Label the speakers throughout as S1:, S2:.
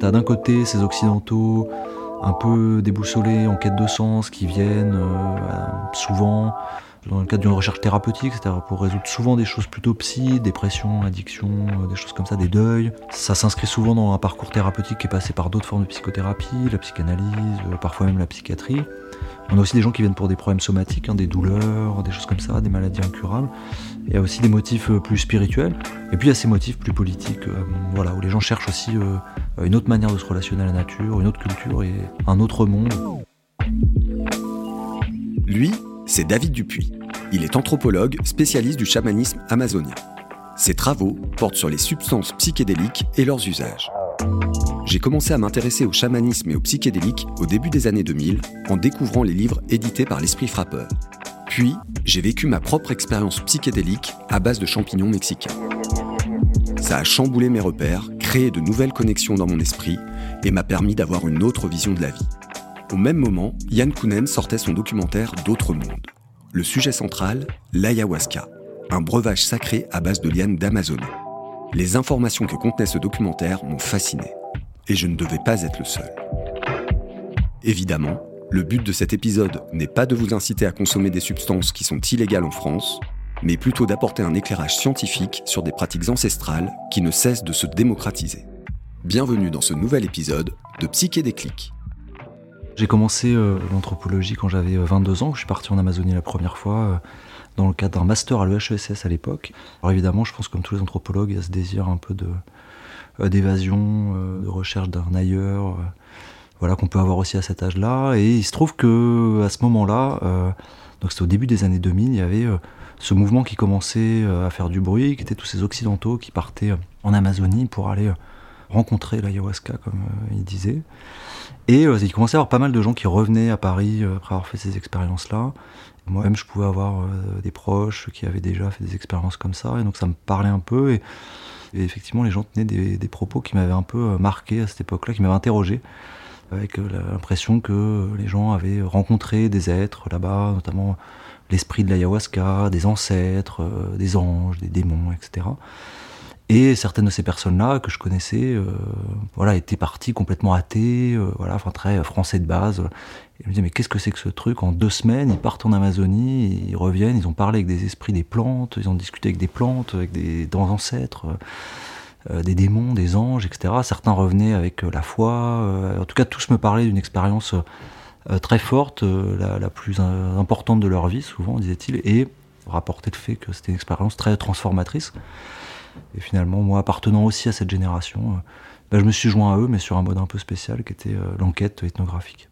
S1: T'as d'un côté ces occidentaux un peu déboussolés, en quête de sens, qui viennent euh, souvent dans le cadre d'une recherche thérapeutique, c'est-à-dire pour résoudre souvent des choses plutôt psy, dépression, addiction, euh, des choses comme ça, des deuils. Ça s'inscrit souvent dans un parcours thérapeutique qui est passé par d'autres formes de psychothérapie, la psychanalyse, euh, parfois même la psychiatrie. On a aussi des gens qui viennent pour des problèmes somatiques, hein, des douleurs, des choses comme ça, des maladies incurables. Il y a aussi des motifs plus spirituels. Et puis il y a ces motifs plus politiques, voilà, où les gens cherchent aussi une autre manière de se relationner à la nature, une autre culture et un autre monde.
S2: Lui, c'est David Dupuis. Il est anthropologue, spécialiste du chamanisme amazonien. Ses travaux portent sur les substances psychédéliques et leurs usages. J'ai commencé à m'intéresser au chamanisme et au psychédélique au début des années 2000 en découvrant les livres édités par l'Esprit Frappeur. Puis, j'ai vécu ma propre expérience psychédélique à base de champignons mexicains. Ça a chamboulé mes repères, créé de nouvelles connexions dans mon esprit et m'a permis d'avoir une autre vision de la vie. Au même moment, Yann Kounen sortait son documentaire D'autres mondes. Le sujet central, l'ayahuasca, un breuvage sacré à base de lianes d'Amazonie. Les informations que contenait ce documentaire m'ont fasciné. Et je ne devais pas être le seul. Évidemment, le but de cet épisode n'est pas de vous inciter à consommer des substances qui sont illégales en France, mais plutôt d'apporter un éclairage scientifique sur des pratiques ancestrales qui ne cessent de se démocratiser. Bienvenue dans ce nouvel épisode de Psyché des.
S1: J'ai commencé euh, l'anthropologie quand j'avais 22 euh, ans. Je suis parti en Amazonie la première fois euh, dans le cadre d'un master à l'EHESS à l'époque. Alors évidemment, je pense comme tous les anthropologues, il y a ce désir un peu d'évasion, de recherche d'un ailleurs, voilà qu'on peut avoir aussi à cet âge-là. Et il se trouve que à ce moment-là, donc c'était au début des années 2000, il y avait ce mouvement qui commençait à faire du bruit, qui étaient tous ces occidentaux qui partaient en Amazonie pour aller rencontrer l'ayahuasca, comme il disait. Et euh, il commençait à y avoir pas mal de gens qui revenaient à Paris euh, après avoir fait ces expériences-là. Moi-même, je pouvais avoir euh, des proches qui avaient déjà fait des expériences comme ça, et donc ça me parlait un peu. Et, effectivement, les gens tenaient des, propos qui m'avaient un peu marqué à cette époque-là, qui m'avaient interrogé, avec l'impression que les gens avaient rencontré des êtres là-bas, notamment l'esprit de l'ayahuasca, des ancêtres, des anges, des démons, etc. Et certaines de ces personnes-là que je connaissais, euh, voilà, étaient parties complètement athées, euh, voilà, enfin très français de base. Et je me disais, mais qu'est-ce que c'est que ce truc? En deux semaines, ils partent en Amazonie, ils reviennent, ils ont parlé avec des esprits des plantes, ils ont discuté avec des plantes, avec des, ancêtres, euh, des démons, des anges, etc. Certains revenaient avec la foi. en tout cas, tous me parlaient d'une expérience très forte, la, plus importante de leur vie, souvent, disait-il, et rapportait le fait que c'était une expérience très transformatrice. Et finalement, moi, appartenant aussi à cette génération, euh, bah, je me suis joint à eux, mais sur un mode un peu spécial qui était euh, l'enquête ethnographique.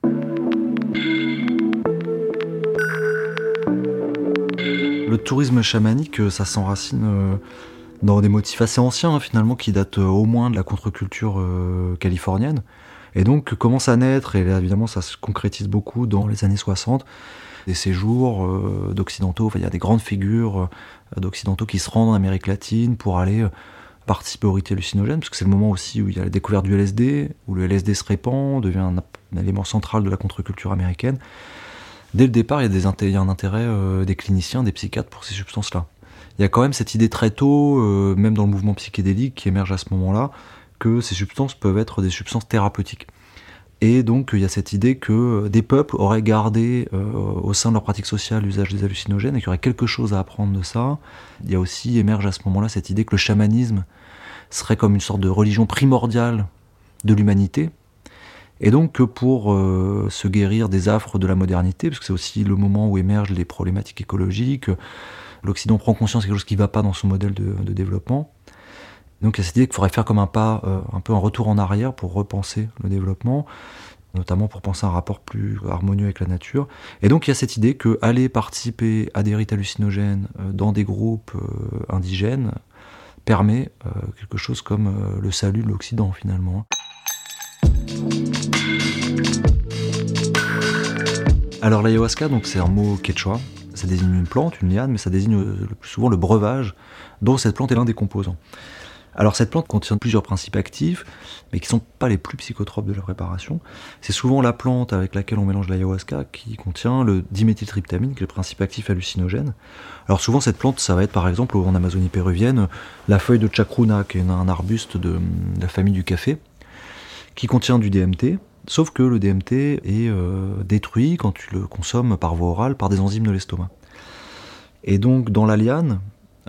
S1: Le tourisme chamanique, euh, ça s'enracine dans des motifs assez anciens, hein, finalement, qui datent au moins de la contre-culture californienne. Et donc commence à naître, et là, évidemment ça se concrétise beaucoup dans les années 60, des séjours d'occidentaux, il y a des grandes figures d'occidentaux qui se rendent en Amérique latine pour aller euh, participer au rite hallucinogène, parce que c'est le moment aussi où il y a la découverte du LSD, où le LSD se répand, devient un, élément central de la contre-culture américaine. Dès le départ, il y a, des, un intérêt euh, des cliniciens, des psychiatres pour ces substances-là. Il y a quand même cette idée très tôt, euh, même dans le mouvement psychédélique qui émerge à ce moment-là, que ces substances peuvent être des substances thérapeutiques. Et donc il y a cette idée que euh, des peuples auraient gardé euh, au sein de leur pratique sociale l'usage des hallucinogènes et qu'il y aurait quelque chose à apprendre de ça. Il y a aussi émerge à ce moment-là cette idée que le chamanisme serait comme une sorte de religion primordiale de l'humanité. Et donc que pour se guérir des affres de la modernité, parce que c'est aussi le moment où émergent les problématiques écologiques, l'Occident prend conscience de quelque chose qui ne va pas dans son modèle de, développement. Donc il y a cette idée qu'il faudrait faire comme un pas, euh, un peu un retour en arrière pour repenser le développement, notamment pour penser un rapport plus harmonieux avec la nature. Et donc il y a cette idée que aller participer à des rites hallucinogènes euh, dans des groupes euh, indigènes permet quelque chose comme le salut de l'Occident finalement. Alors l'ayahuasca, donc c'est un mot quechua, ça désigne une plante, une liane, mais ça désigne le plus souvent le breuvage dont cette plante est l'un des composants. Alors cette plante contient plusieurs principes actifs, mais qui ne sont pas les plus psychotropes de la préparation. C'est souvent la plante avec laquelle on mélange l'ayahuasca qui contient le diméthyltryptamine, qui est le principe actif hallucinogène. Alors souvent cette plante, ça va être par exemple en Amazonie péruvienne, la feuille de chacruna, qui est un arbuste de la famille du café, qui contient du DMT, sauf que le DMT est euh, détruit quand tu le consommes par voie orale par des enzymes de l'estomac. Et donc dans la liane,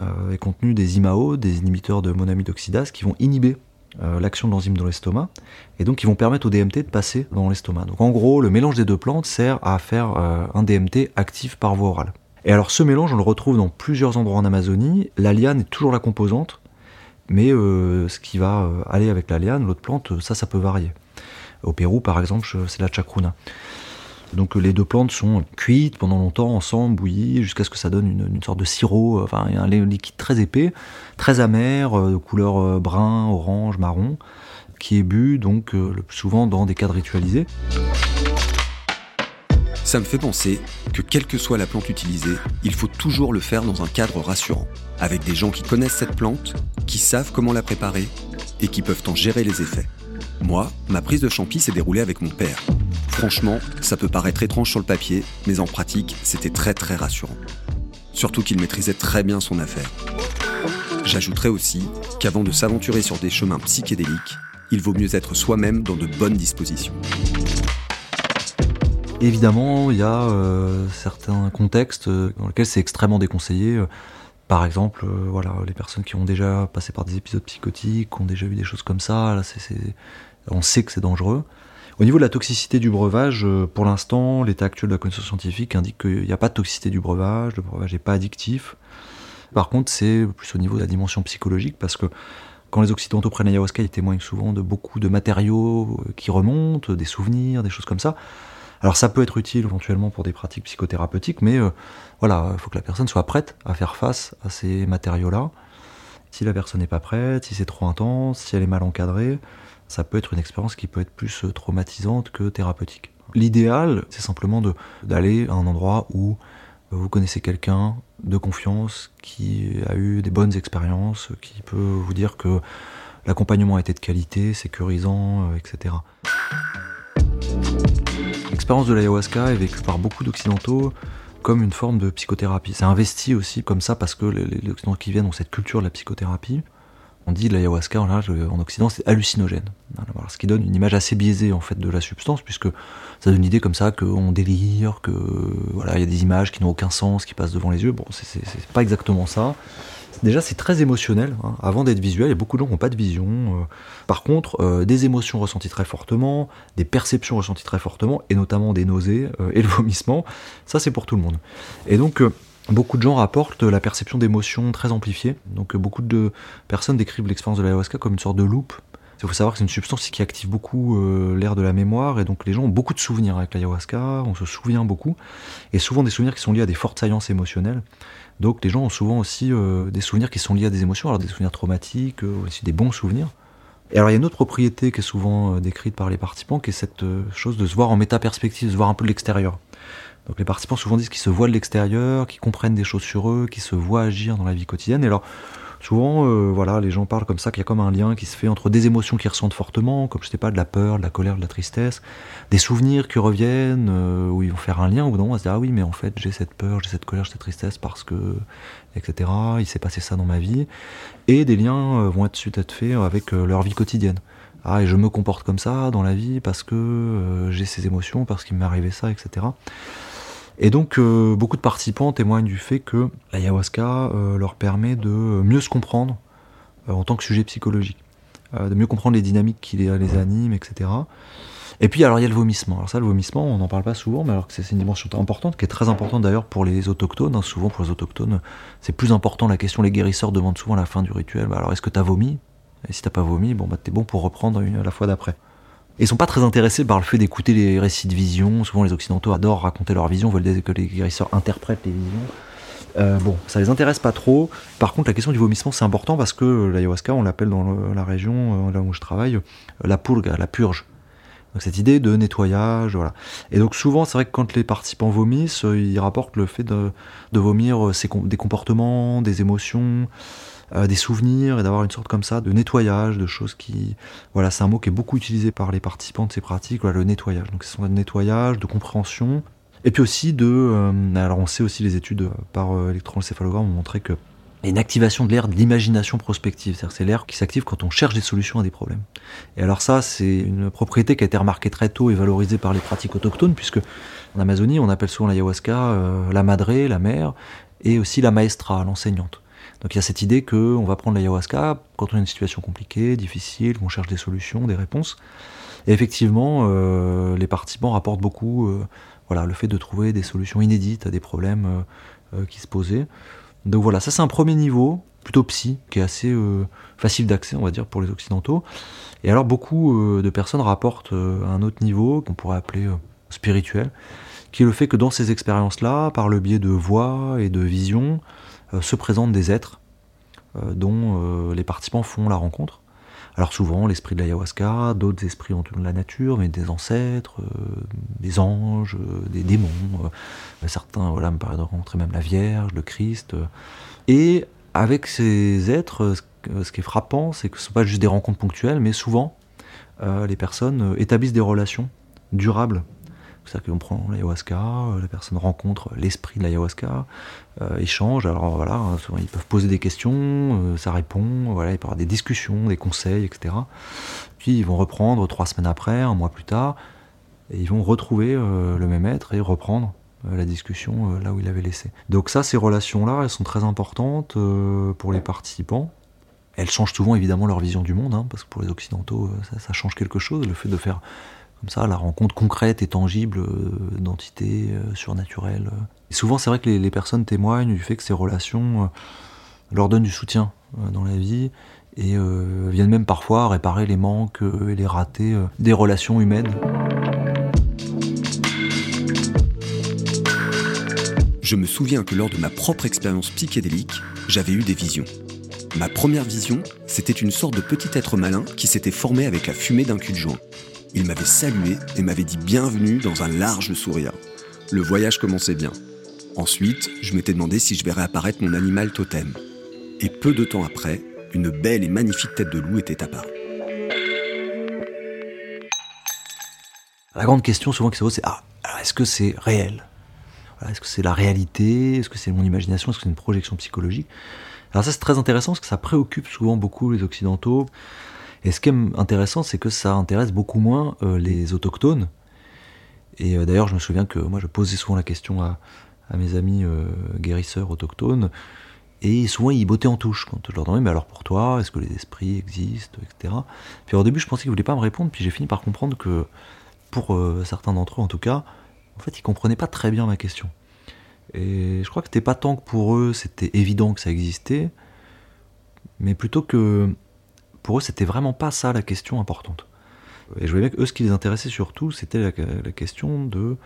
S1: euh, est contenu des IMAO, des inhibiteurs de monamide oxydase, qui vont inhiber euh, l'action de l'enzyme dans l'estomac, et donc qui vont permettre au DMT de passer dans l'estomac. Donc en gros, le mélange des deux plantes sert à faire un DMT actif par voie orale. Et alors ce mélange, on le retrouve dans plusieurs endroits en Amazonie. La liane est toujours la composante, mais ce qui va aller avec la liane, l'autre plante, ça, ça peut varier. Au Pérou, par exemple, c'est la chacruna. Donc les deux plantes sont cuites pendant longtemps ensemble, bouillies, jusqu'à ce que ça donne une, sorte de sirop, enfin un liquide très épais, très amer, euh, de couleur euh, brun, orange, marron, qui est bu donc euh, le plus souvent dans des cadres ritualisés.
S2: Ça me fait penser que quelle que soit la plante utilisée, il faut toujours le faire dans un cadre rassurant, avec des gens qui connaissent cette plante, qui savent comment la préparer et qui peuvent en gérer les effets. Moi, ma prise de champi s'est déroulée avec mon père. Franchement, ça peut paraître étrange sur le papier, mais en pratique, c'était très très rassurant. Surtout qu'il maîtrisait très bien son affaire. J'ajouterais aussi qu'avant de s'aventurer sur des chemins psychédéliques, il vaut mieux être soi-même dans de bonnes dispositions.
S1: Évidemment, il y a euh, certains contextes euh, dans lesquels c'est extrêmement déconseillé. Euh, par exemple, voilà, les personnes qui ont déjà passé par des épisodes psychotiques, ont déjà eu des choses comme ça, on sait que c'est dangereux. Au niveau de la toxicité du breuvage, euh, pour l'instant, l'état actuel de la connaissance scientifique indique qu'il n'y a pas de toxicité du breuvage, le breuvage n'est pas addictif. Par contre, c'est plus au niveau de la dimension psychologique, parce que quand les Occidentaux prennent l'ayahuasca, ils témoignent souvent de beaucoup de matériaux euh, qui remontent, des souvenirs, des choses comme ça. Alors ça peut être utile éventuellement pour des pratiques psychothérapeutiques, mais euh, voilà, il faut que la personne soit prête à faire face à ces matériaux-là. Si la personne n'est pas prête, si c'est trop intense, si elle est mal encadrée, ça peut être une expérience qui peut être plus euh, traumatisante que thérapeutique. L'idéal, c'est simplement d'aller à un endroit où vous connaissez quelqu'un de confiance qui a eu des bonnes expériences, qui peut vous dire que l'accompagnement a de qualité, sécurisant, euh, etc. L'expérience de l'ayahuasca est vécue par beaucoup d'occidentaux comme une forme de psychothérapie. C'est investi aussi comme ça parce que les occidentaux qui viennent ont cette culture de la psychothérapie on dit l'ayahuasca en, en Occident c'est hallucinogène. ce qui donne une image assez biaisée en fait de la substance, puisque ça donne une idée comme ça qu'on délire, que voilà, il y a des images qui n'ont aucun sens, qui passent devant les yeux. Bon, c'est pas exactement ça. Déjà, c'est très émotionnel. Hein. Avant d'être visuel, a beaucoup de gens n'ont pas de vision. Euh. par contre, euh, des émotions ressenties très fortement, des perceptions ressenties très fortement, et notamment des nausées euh, et le vomissement, ça c'est pour tout le monde. Et donc, Beaucoup de gens rapportent la perception d'émotions très amplifiée. Donc beaucoup de personnes décrivent l'expérience de l'ayahuasca comme une sorte de loupe. Il faut savoir que c'est une substance qui active beaucoup l'air de la mémoire et donc les gens ont beaucoup de souvenirs avec l'ayahuasca, on se souvient beaucoup et souvent des souvenirs qui sont liés à des fortes saillances émotionnelles. Donc les gens ont souvent aussi euh, des souvenirs qui sont liés à des émotions, alors des souvenirs traumatiques, euh, aussi des bons souvenirs. Et alors il y a une autre propriété qui est souvent décrite par les participants, qui est cette chose de se voir en méta-perspective, de se voir un peu de l'extérieur. Donc les participants souvent disent qu'ils se voient de l'extérieur, qu'ils comprennent des choses sur eux, qu'ils se voient agir dans la vie quotidienne. Et alors souvent, euh, voilà, les gens parlent comme ça qu'il y a comme un lien qui se fait entre des émotions qu'ils ressentent fortement, comme je sais pas, de la peur, de la colère, de la tristesse, des souvenirs qui reviennent, euh, où ils vont faire un lien, où on va se dire ah oui, mais en fait j'ai cette peur, j'ai cette colère, j'ai cette tristesse parce que etc. Il s'est passé ça dans ma vie, et des liens euh, vont être suite être faits avec leur vie quotidienne. Ah, et je me comporte comme ça dans la vie parce que j'ai ces émotions, parce qu'il m'est arrivé ça, etc. Et donc, euh, beaucoup de participants témoignent du fait que l'ayahuasca euh, leur permet de mieux se comprendre euh, en tant que sujet psychologique, de mieux comprendre les dynamiques qui les, animent, etc. Et puis, alors, il y a le vomissement. Alors, ça, le vomissement, on n'en parle pas souvent, mais alors que c'est une dimension importante, qui est très importante d'ailleurs pour les autochtones. Hein. Souvent, pour les autochtones, c'est plus important la question. Les guérisseurs demandent souvent à la fin du rituel bah, alors, est-ce que tu as vomi? Et si t'as pas vomi, bon, bah, t'es bon pour reprendre la fois d'après. Ils sont pas très intéressés par le fait d'écouter les récits de vision. Souvent, les Occidentaux adorent raconter leur vision, veulent que les guérisseurs interprètent les visions. Euh, bon, ça les intéresse pas trop. Par contre, la question du vomissement, c'est important parce que l'ayahuasca, on l'appelle dans la région là où je travaille, la purga, la purge. Donc cette idée de nettoyage, voilà. Et donc souvent, c'est vrai que quand les participants vomissent, ils rapportent le fait de, vomir des comportements, des émotions, euh, des souvenirs et d'avoir une sorte comme ça de nettoyage, de choses qui... Voilà, c'est un mot qui est beaucoup utilisé par les participants de ces pratiques, le nettoyage. Donc ce sont de nettoyage, de compréhension, et puis aussi de... Euh, alors on sait aussi les études par euh, électroencéphalogramme ont montré que une activation de l'air de l'imagination prospective, c'est-à-dire c'est l'air qui s'active quand on cherche des solutions à des problèmes. Et alors ça, c'est une propriété qui a été remarquée très tôt et valorisée par les pratiques autochtones, puisque en Amazonie, on appelle souvent l'ayahuasca la madré, la mère, et aussi la maestra, l'enseignante. Donc il y a cette idée qu'on va prendre l'ayahuasca quand on a une situation compliquée, difficile, qu'on cherche des solutions, des réponses. Et effectivement, euh, les participants rapportent beaucoup euh, voilà, le fait de trouver des solutions inédites à des problèmes euh, qui se posaient. Donc voilà, ça c'est un premier niveau, plutôt psy, qui est assez facile d'accès, on va dire, pour les Occidentaux. Et alors beaucoup de personnes rapportent un autre niveau, qu'on pourrait appeler spirituel, qui est le fait que dans ces expériences-là, par le biais de voix et de vision, euh, se présentent des êtres euh, dont euh, les participants font la rencontre. Alors souvent l'esprit de l'ayahuasca, d'autres esprits ont de la nature, mais des ancêtres, des anges, des démons. certains voilà, me paraissent rencontrer même la Vierge, le Christ. et avec ces êtres, ce qui est frappant, c'est que ce ne sont pas juste des rencontres ponctuelles, mais souvent les personnes établissent des relations durables c'est-à-dire qu'on prend l'ayahuasca, euh, la personne rencontre l'esprit de l'ayahuasca, euh, échange, alors voilà, hein, souvent ils peuvent poser des questions, euh, ça répond, voilà, il peut y avoir des discussions, des conseils, etc. Puis ils vont reprendre trois semaines après, un mois plus tard, et ils vont retrouver le même être et reprendre la discussion là où il avait laissé. Donc ça, ces relations-là, elles sont très importantes pour les participants. Elles changent souvent évidemment leur vision du monde, hein, parce que pour les Occidentaux, ça change quelque chose, le fait de faire comme ça, la rencontre concrète et tangible euh, d'entités euh, surnaturelles. Et souvent, c'est vrai que les, personnes témoignent du fait que ces relations euh, leur donnent du soutien dans la vie et viennent même parfois réparer les manques et les ratés des relations humaines.
S2: Je me souviens que lors de ma propre expérience psychédélique, j'avais eu des visions. Ma première vision, c'était une sorte de petit être malin qui s'était formé avec la fumée d'un cul de joint. Il m'avait salué et m'avait dit bienvenue dans un large sourire. Le voyage commençait bien. Ensuite, je m'étais demandé si je verrais apparaître mon animal totem. Et peu de temps après, une belle et magnifique tête de loup était apparue.
S1: La grande question souvent qui se pose, c'est ah, est-ce que c'est réel? Est-ce que c'est la réalité? Est-ce que c'est mon imagination? Est-ce que c'est une projection psychologique? Alors ça c'est très intéressant parce que ça préoccupe souvent beaucoup les Occidentaux. Et ce qui est intéressant, c'est que ça intéresse beaucoup moins euh, les autochtones. Et euh, d'ailleurs, je me souviens que moi, je posais souvent la question à, mes amis euh, guérisseurs autochtones, et souvent ils bottaient en touche quand je leur demandais, mais alors pour toi, est-ce que les esprits existent, etc. Puis au début, je pensais qu'ils voulaient pas me répondre, puis j'ai fini par comprendre que, pour certains d'entre eux en tout cas, en fait, ils comprenaient pas très bien ma question. Et je crois que c'était pas tant que pour eux, c'était évident que ça existait, mais plutôt que pour eux, c'était vraiment pas ça la question importante. Et je voyais que eux, ce qui les intéressait surtout, c'était la, question de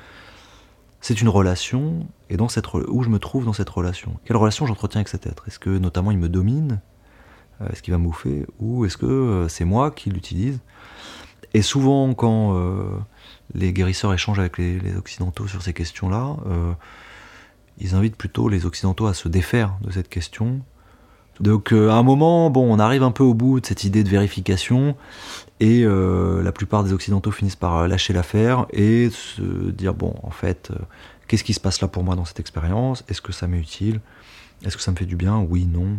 S1: c'est une relation, et dans cette où je me trouve dans cette relation? Quelle relation j'entretiens avec cet être? Est-ce que notamment il me domine? Euh, Est-ce qu'il va me Ou est-ce que euh, c'est moi qui l'utilise? Et souvent, quand euh, les guérisseurs échangent avec les Occidentaux sur ces questions-là, ils invitent plutôt les Occidentaux à se défaire de cette question donc euh, à un moment, bon, on arrive un peu au bout de cette idée de vérification et euh, la plupart des Occidentaux finissent par euh, lâcher l'affaire et se dire bon, en fait, qu'est-ce qui se passe là pour moi dans cette expérience? Est-ce que ça m'est utile Est-ce que ça me fait du bien? Oui, non.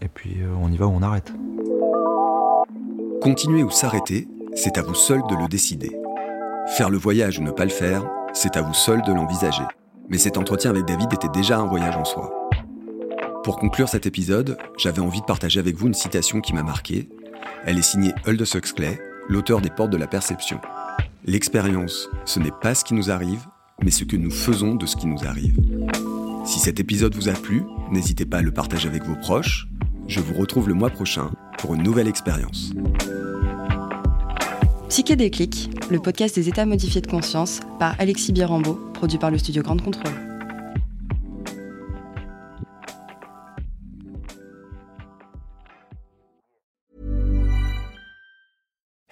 S1: Et puis on y va ou on arrête.
S2: Continuer ou s'arrêter, c'est à vous seul de le décider. Faire le voyage ou ne pas le faire, c'est à vous seul de l'envisager. Mais cet entretien avec David était déjà un voyage en soi. Pour conclure cet épisode, j'avais envie de partager avec vous une citation qui m'a marqué. Elle est signée Aldous Huxley, l'auteur des Portes de la Perception. L'expérience, ce n'est pas ce qui nous arrive, mais ce que nous faisons de ce qui nous arrive. Si cet épisode vous a plu, n'hésitez pas à le partager avec vos proches. Je vous retrouve le mois prochain pour une nouvelle expérience.
S3: Psyché Déclic, le podcast des états modifiés de conscience par Alexis Birambeau, produit par le studio Grande Contrôle.